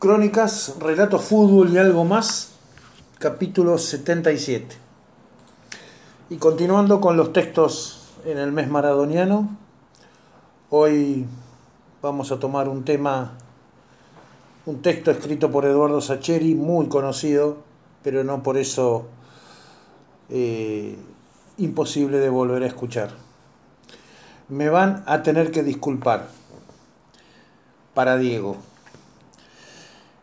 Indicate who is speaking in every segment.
Speaker 1: Crónicas, Relatos Fútbol y algo más, capítulo 77. Y continuando con los textos en el mes maradoniano, hoy vamos a tomar un tema, un texto escrito por Eduardo Sacheri, muy conocido, pero no por eso eh, imposible de volver a escuchar. Me van a tener que disculpar para Diego.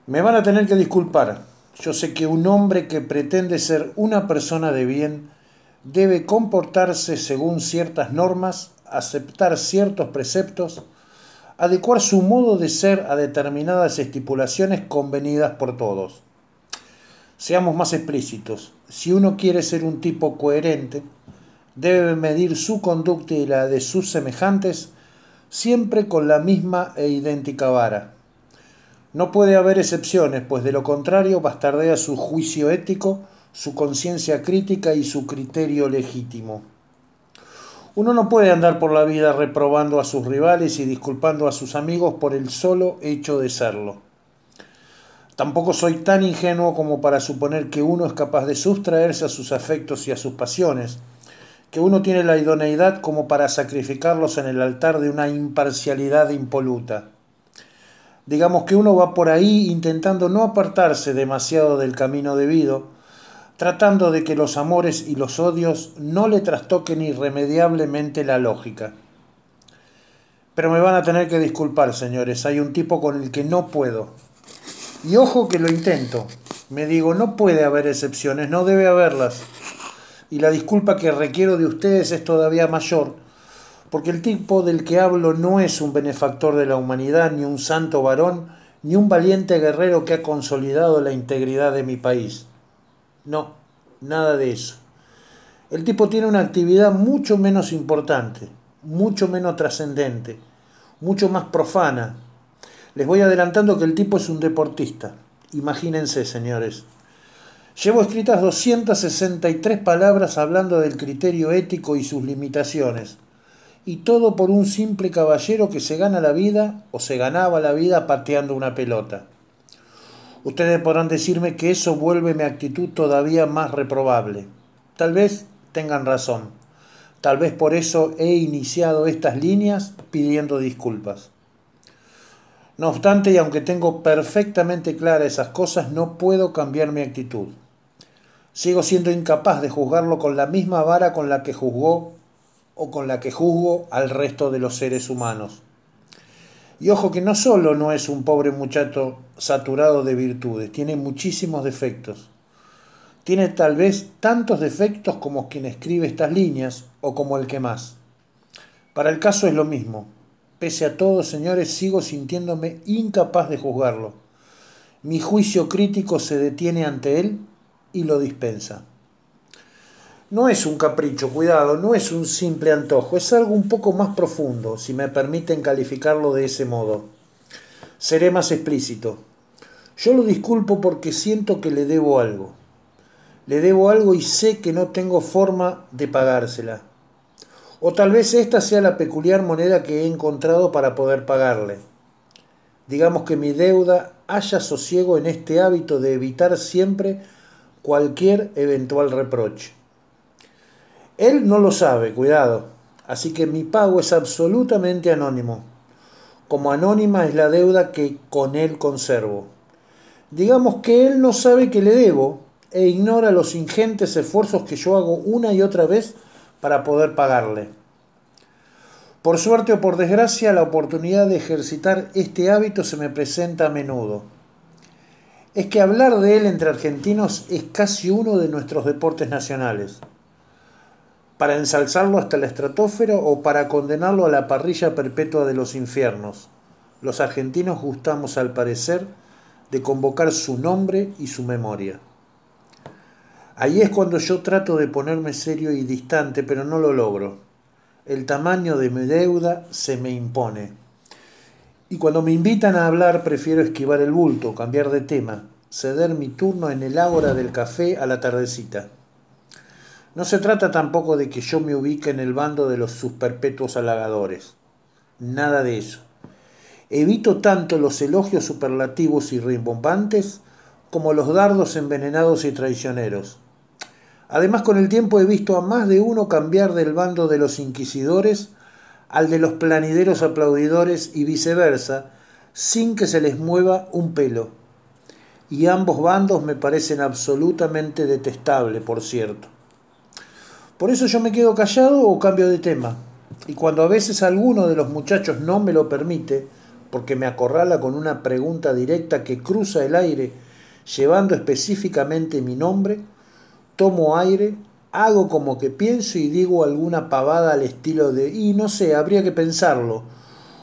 Speaker 1: Me van a tener que disculpar. Yo sé que un hombre que pretende ser una persona de bien debe comportarse según ciertas normas, aceptar ciertos preceptos, adecuar su modo de ser a determinadas estipulaciones convenidas por todos. Seamos más explícitos. Si uno quiere ser un tipo coherente, debe medir su conducta y la de sus semejantes siempre con la misma e idéntica vara no puede haber excepciones, pues de lo contrario bastardea su juicio ético, su conciencia crítica y su criterio legítimo. Uno no puede andar por la vida reprobando a sus rivales y disculpando a sus amigos por el solo hecho de serlo. Tampoco soy tan ingenuo como para suponer que uno es capaz de sustraerse a sus afectos y a sus pasiones, que uno tiene la idoneidad como para sacrificarlos en el altar de una imparcialidad impoluta digamos que uno va por ahí intentando no apartarse demasiado del camino debido, tratando de que los amores y los odios no le trastoquen irremediablemente la lógica. Pero me van a tener que disculpar, señores, hay un tipo con el que no puedo. Y ojo que lo intento. Me digo, no puede haber excepciones, no debe haberlas. Y la disculpa que requiero de ustedes es todavía mayor porque el tipo del que hablo no es un benefactor de la humanidad, ni un santo varón, ni un valiente guerrero que ha consolidado la integridad de mi país. No, nada de eso. El tipo tiene una actividad mucho menos importante, mucho menos trascendente, mucho más profana. Les voy adelantando que el tipo es un deportista. Imagínense, señores. Llevo escritas 263 palabras hablando del criterio ético y sus limitaciones y todo por un simple caballero que se gana la vida o se ganaba la vida pateando una pelota. Ustedes podrán decirme que eso vuelve mi actitud todavía más reprobable. Tal vez tengan razón. Tal vez por eso he iniciado estas líneas pidiendo disculpas. No obstante, y aunque tengo perfectamente claras esas cosas, no puedo cambiar mi actitud. Sigo siendo incapaz de juzgarlo con la misma vara con la que juzgó o con la que juzgo al resto de los seres humanos. Y ojo que no solo no es un pobre muchacho saturado de virtudes, tiene muchísimos defectos. Tiene tal vez tantos defectos como quien escribe estas líneas o como el que más. Para el caso es lo mismo. Pese a todo, señores, sigo sintiéndome incapaz de juzgarlo. Mi juicio crítico se detiene ante él y lo dispensa. No es un capricho, cuidado, no es un simple antojo, es algo un poco más profundo, si me permiten calificarlo de ese modo. Seré más explícito. Yo lo disculpo porque siento que le debo algo. Le debo algo y sé que no tengo forma de pagársela. O tal vez esta sea la peculiar moneda que he encontrado para poder pagarle. Digamos que mi deuda haya sosiego en este hábito de evitar siempre cualquier eventual reproche. Él no lo sabe, cuidado. Así que mi pago es absolutamente anónimo. Como anónima es la deuda que con él conservo. Digamos que él no sabe que le debo e ignora los ingentes esfuerzos que yo hago una y otra vez para poder pagarle. Por suerte o por desgracia, la oportunidad de ejercitar este hábito se me presenta a menudo. Es que hablar de él entre argentinos es casi uno de nuestros deportes nacionales para ensalzarlo hasta la estratosfera o para condenarlo a la parrilla perpetua de los infiernos. Los argentinos gustamos, al parecer, de convocar su nombre y su memoria. Ahí es cuando yo trato de ponerme serio y distante, pero no lo logro. El tamaño de mi deuda se me impone. Y cuando me invitan a hablar, prefiero esquivar el bulto, cambiar de tema, ceder mi turno en el ágora del café a la tardecita. No se trata tampoco de que yo me ubique en el bando de los sus perpetuos halagadores. Nada de eso. Evito tanto los elogios superlativos y rimbombantes como los dardos envenenados y traicioneros. Además, con el tiempo he visto a más de uno cambiar del bando de los inquisidores al de los planideros aplaudidores y viceversa, sin que se les mueva un pelo. Y ambos bandos me parecen absolutamente detestables, por cierto. Por eso yo me quedo callado o cambio de tema. Y cuando a veces alguno de los muchachos no me lo permite, porque me acorrala con una pregunta directa que cruza el aire, llevando específicamente mi nombre, tomo aire, hago como que pienso y digo alguna pavada al estilo de, y no sé, habría que pensarlo.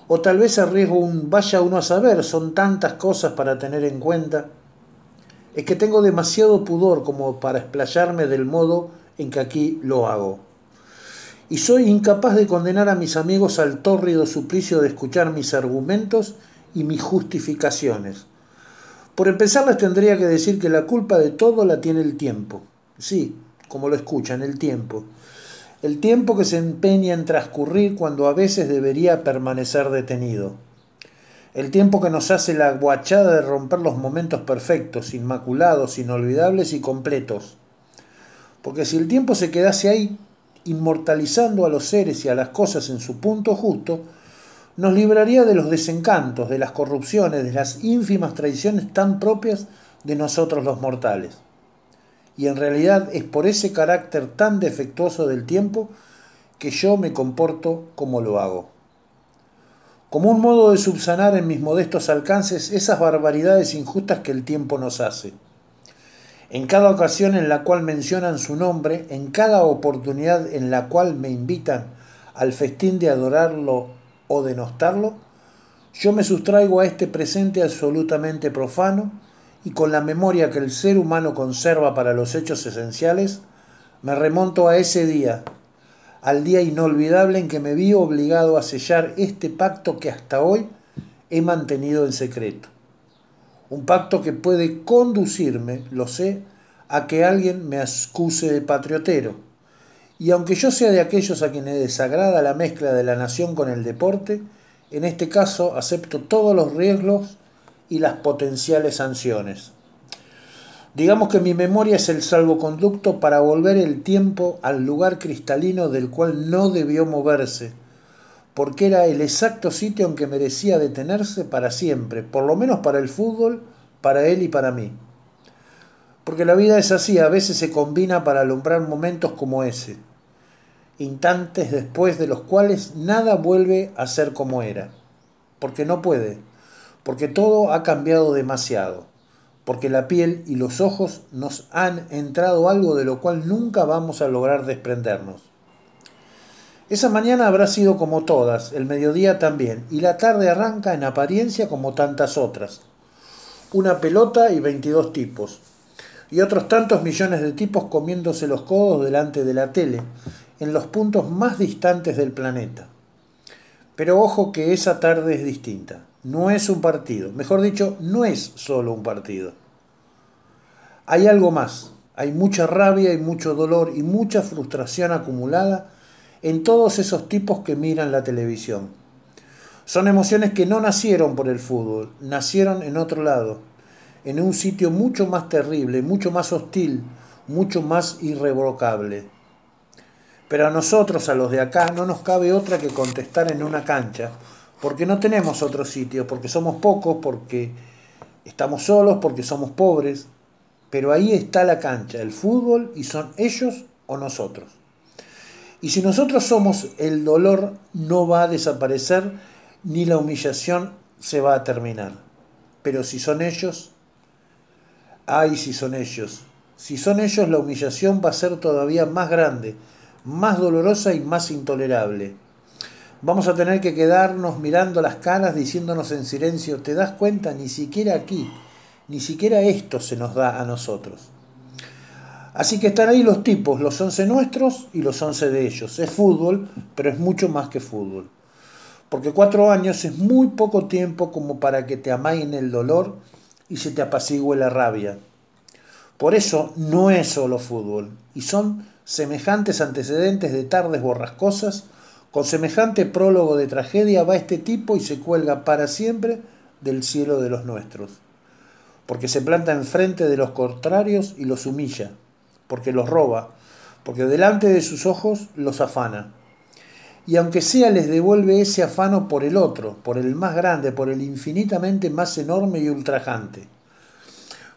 Speaker 1: O tal vez arriesgo un vaya uno a saber, son tantas cosas para tener en cuenta. Es que tengo demasiado pudor como para explayarme del modo en que aquí lo hago. Y soy incapaz de condenar a mis amigos al tórrido suplicio de escuchar mis argumentos y mis justificaciones. Por empezar les tendría que decir que la culpa de todo la tiene el tiempo. Sí, como lo escuchan, el tiempo. El tiempo que se empeña en transcurrir cuando a veces debería permanecer detenido. El tiempo que nos hace la guachada de romper los momentos perfectos, inmaculados, inolvidables y completos. Porque si el tiempo se quedase ahí, inmortalizando a los seres y a las cosas en su punto justo, nos libraría de los desencantos, de las corrupciones, de las ínfimas traiciones tan propias de nosotros los mortales. Y en realidad es por ese carácter tan defectuoso del tiempo que yo me comporto como lo hago. Como un modo de subsanar en mis modestos alcances esas barbaridades injustas que el tiempo nos hace en cada ocasión en la cual mencionan su nombre, en cada oportunidad en la cual me invitan al festín de adorarlo o denostarlo, yo me sustraigo a este presente absolutamente profano y con la memoria que el ser humano conserva para los hechos esenciales, me remonto a ese día, al día inolvidable en que me vi obligado a sellar este pacto que hasta hoy he mantenido en secreto. Un pacto que puede conducirme, lo sé, a que alguien me acuse de patriotero. Y aunque yo sea de aquellos a quienes desagrada la mezcla de la nación con el deporte, en este caso acepto todos los riesgos y las potenciales sanciones. Digamos que mi memoria es el salvoconducto para volver el tiempo al lugar cristalino del cual no debió moverse, porque era el exacto sitio en que merecía detenerse para siempre, por lo menos para el fútbol, para él y para mí. Porque la vida es así, a veces se combina para alumbrar momentos como ese, instantes después de los cuales nada vuelve a ser como era, porque no puede, porque todo ha cambiado demasiado, porque la piel y los ojos nos han entrado algo de lo cual nunca vamos a lograr desprendernos. Esa mañana habrá sido como todas, el mediodía también, y la tarde arranca en apariencia como tantas otras. Una pelota y 22 tipos, y otros tantos millones de tipos comiéndose los codos delante de la tele, en los puntos más distantes del planeta. Pero ojo que esa tarde es distinta. No es un partido. Mejor dicho, no es solo un partido. Hay algo más. Hay mucha rabia y mucho dolor y mucha frustración acumulada en todos esos tipos que miran la televisión. Son emociones que no nacieron por el fútbol, nacieron en otro lado, en un sitio mucho más terrible, mucho más hostil, mucho más irrevocable. Pero a nosotros, a los de acá, no nos cabe otra que contestar en una cancha, porque no tenemos otro sitio, porque somos pocos, porque estamos solos, porque somos pobres. Pero ahí está la cancha, el fútbol, y son ellos o nosotros. Y si nosotros somos, el dolor no va a desaparecer ni la humillación se va a terminar. Pero si son ellos, ay si son ellos. Si son ellos, la humillación va a ser todavía más grande, más dolorosa y más intolerable. Vamos a tener que quedarnos mirando las caras diciéndonos en silencio, ¿te das cuenta? Ni siquiera aquí, ni siquiera esto se nos da a nosotros. Así que están ahí los tipos, los once nuestros y los once de ellos. Es fútbol, pero es mucho más que fútbol. Porque cuatro años es muy poco tiempo como para que te amaguen el dolor y se te apacigüe la rabia. Por eso no es solo fútbol, y son semejantes antecedentes de tardes borrascosas Con semejante prólogo de tragedia va este tipo y se cuelga para siempre del cielo de los nuestros, porque se planta enfrente de los contrarios y los humilla, porque los roba, porque delante de sus ojos los afana. Y aunque sea les devuelve ese afano por el otro, por el más grande, por el infinitamente más enorme y ultrajante.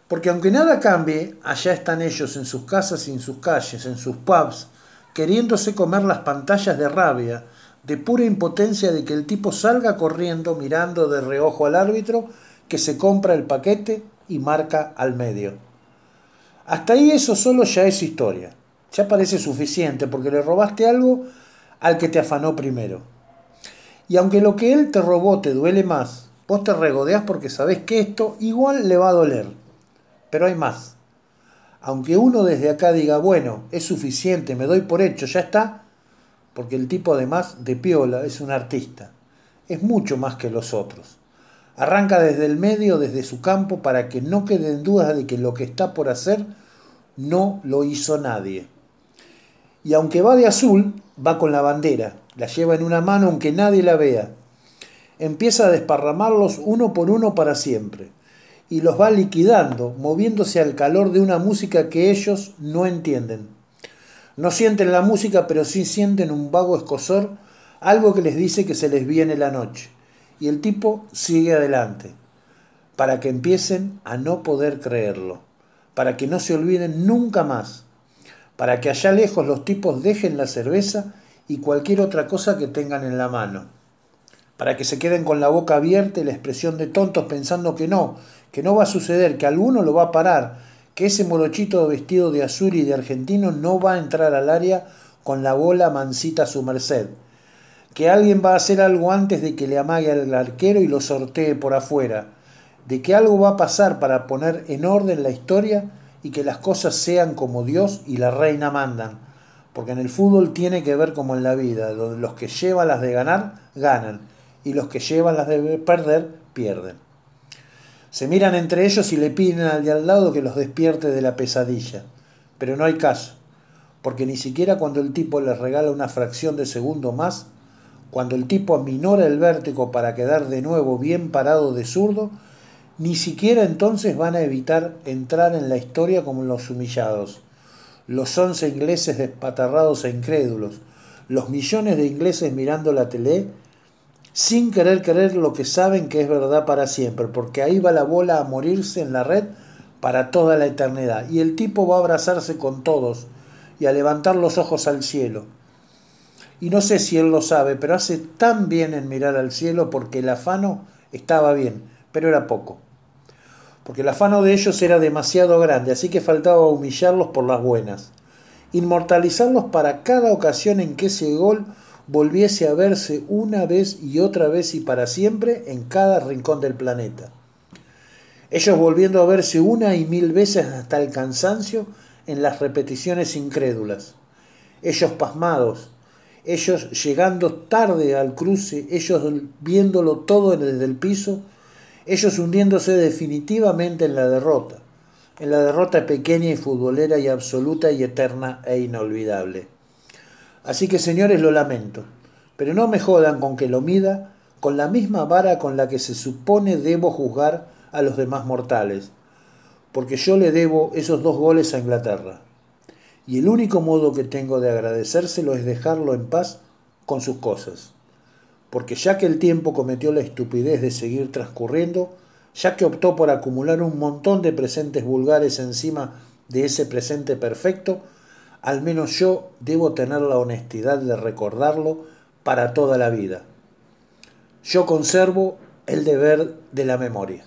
Speaker 1: Porque aunque nada cambie, allá están ellos en sus casas y en sus calles, en sus pubs, queriéndose comer las pantallas de rabia, de pura impotencia de que el tipo salga corriendo mirando de reojo al árbitro que se compra el paquete y marca al medio. Hasta ahí eso solo ya es historia. Ya parece suficiente porque le robaste algo al que te afanó primero. Y aunque lo que él te robó te duele más, vos te regodeás porque sabés que esto igual le va a doler. Pero hay más. Aunque uno desde acá diga, bueno, es suficiente, me doy por hecho, ya está, porque el tipo además de piola es un artista, es mucho más que los otros. Arranca desde el medio, desde su campo, para que no queden dudas de que lo que está por hacer no lo hizo nadie. Y aunque va de azul, va con la bandera, la lleva en una mano aunque nadie la vea. Empieza a desparramarlos uno por uno para siempre y los va liquidando, moviéndose al calor de una música que ellos no entienden. No sienten la música, pero sí sienten un vago escosor, algo que les dice que se les viene la noche. Y el tipo sigue adelante, para que empiecen a no poder creerlo, para que no se olviden nunca más, para que allá lejos los tipos dejen la cerveza y cualquier otra cosa que tengan en la mano para que se queden con la boca abierta y la expresión de tontos pensando que no, que no va a suceder, que alguno lo va a parar, que ese morochito vestido de azul y de argentino no va a entrar al área con la bola mansita a su merced, que alguien va a hacer algo antes de que le amague al arquero y lo sortee por afuera, de que algo va a pasar para poner en orden la historia y que las cosas sean como Dios y la reina mandan, porque en el fútbol tiene que ver como en la vida, donde los que llevan las de ganar, ganan y los que llevan las de perder pierden. Se miran entre ellos y le piden al de al lado que los despierte de la pesadilla, pero no hay caso, porque ni siquiera cuando el tipo les regala una fracción de segundo más, cuando el tipo aminora el vértigo para quedar de nuevo bien parado de zurdo, ni siquiera entonces van a evitar entrar en la historia como los humillados, los once ingleses despatarrados e incrédulos, los millones de ingleses mirando la tele sin querer creer lo que saben que es verdad para siempre, porque ahí va la bola a morirse en la red para toda la eternidad. Y el tipo va a abrazarse con todos y a levantar los ojos al cielo. Y no sé si él lo sabe, pero hace tan bien en mirar al cielo porque el afano estaba bien, pero era poco. Porque el afano de ellos era demasiado grande, así que faltaba humillarlos por las buenas. Inmortalizarlos para cada ocasión en que ese gol volviese a verse una vez y otra vez y para siempre en cada rincón del planeta. Ellos volviendo a verse una y mil veces hasta el cansancio en las repeticiones incrédulas. Ellos pasmados, ellos llegando tarde al cruce, ellos viéndolo todo desde el piso, ellos hundiéndose definitivamente en la derrota, en la derrota pequeña y futbolera y absoluta y eterna e inolvidable. Así que señores, lo lamento, pero no me jodan con que lo mida con la misma vara con la que se supone debo juzgar a los demás mortales, porque yo le debo esos dos goles a Inglaterra. Y el único modo que tengo de agradecérselo es dejarlo en paz con sus cosas. Porque ya que el tiempo cometió la estupidez de seguir transcurriendo, ya que optó por acumular un montón de presentes vulgares encima de ese presente perfecto, al menos yo debo tener la honestidad de recordarlo para toda la vida. Yo conservo el deber de la memoria.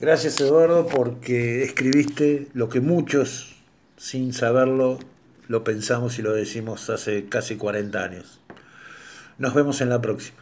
Speaker 1: Gracias Eduardo porque escribiste lo que muchos, sin saberlo, lo pensamos y lo decimos hace casi 40 años. Nos vemos en la próxima.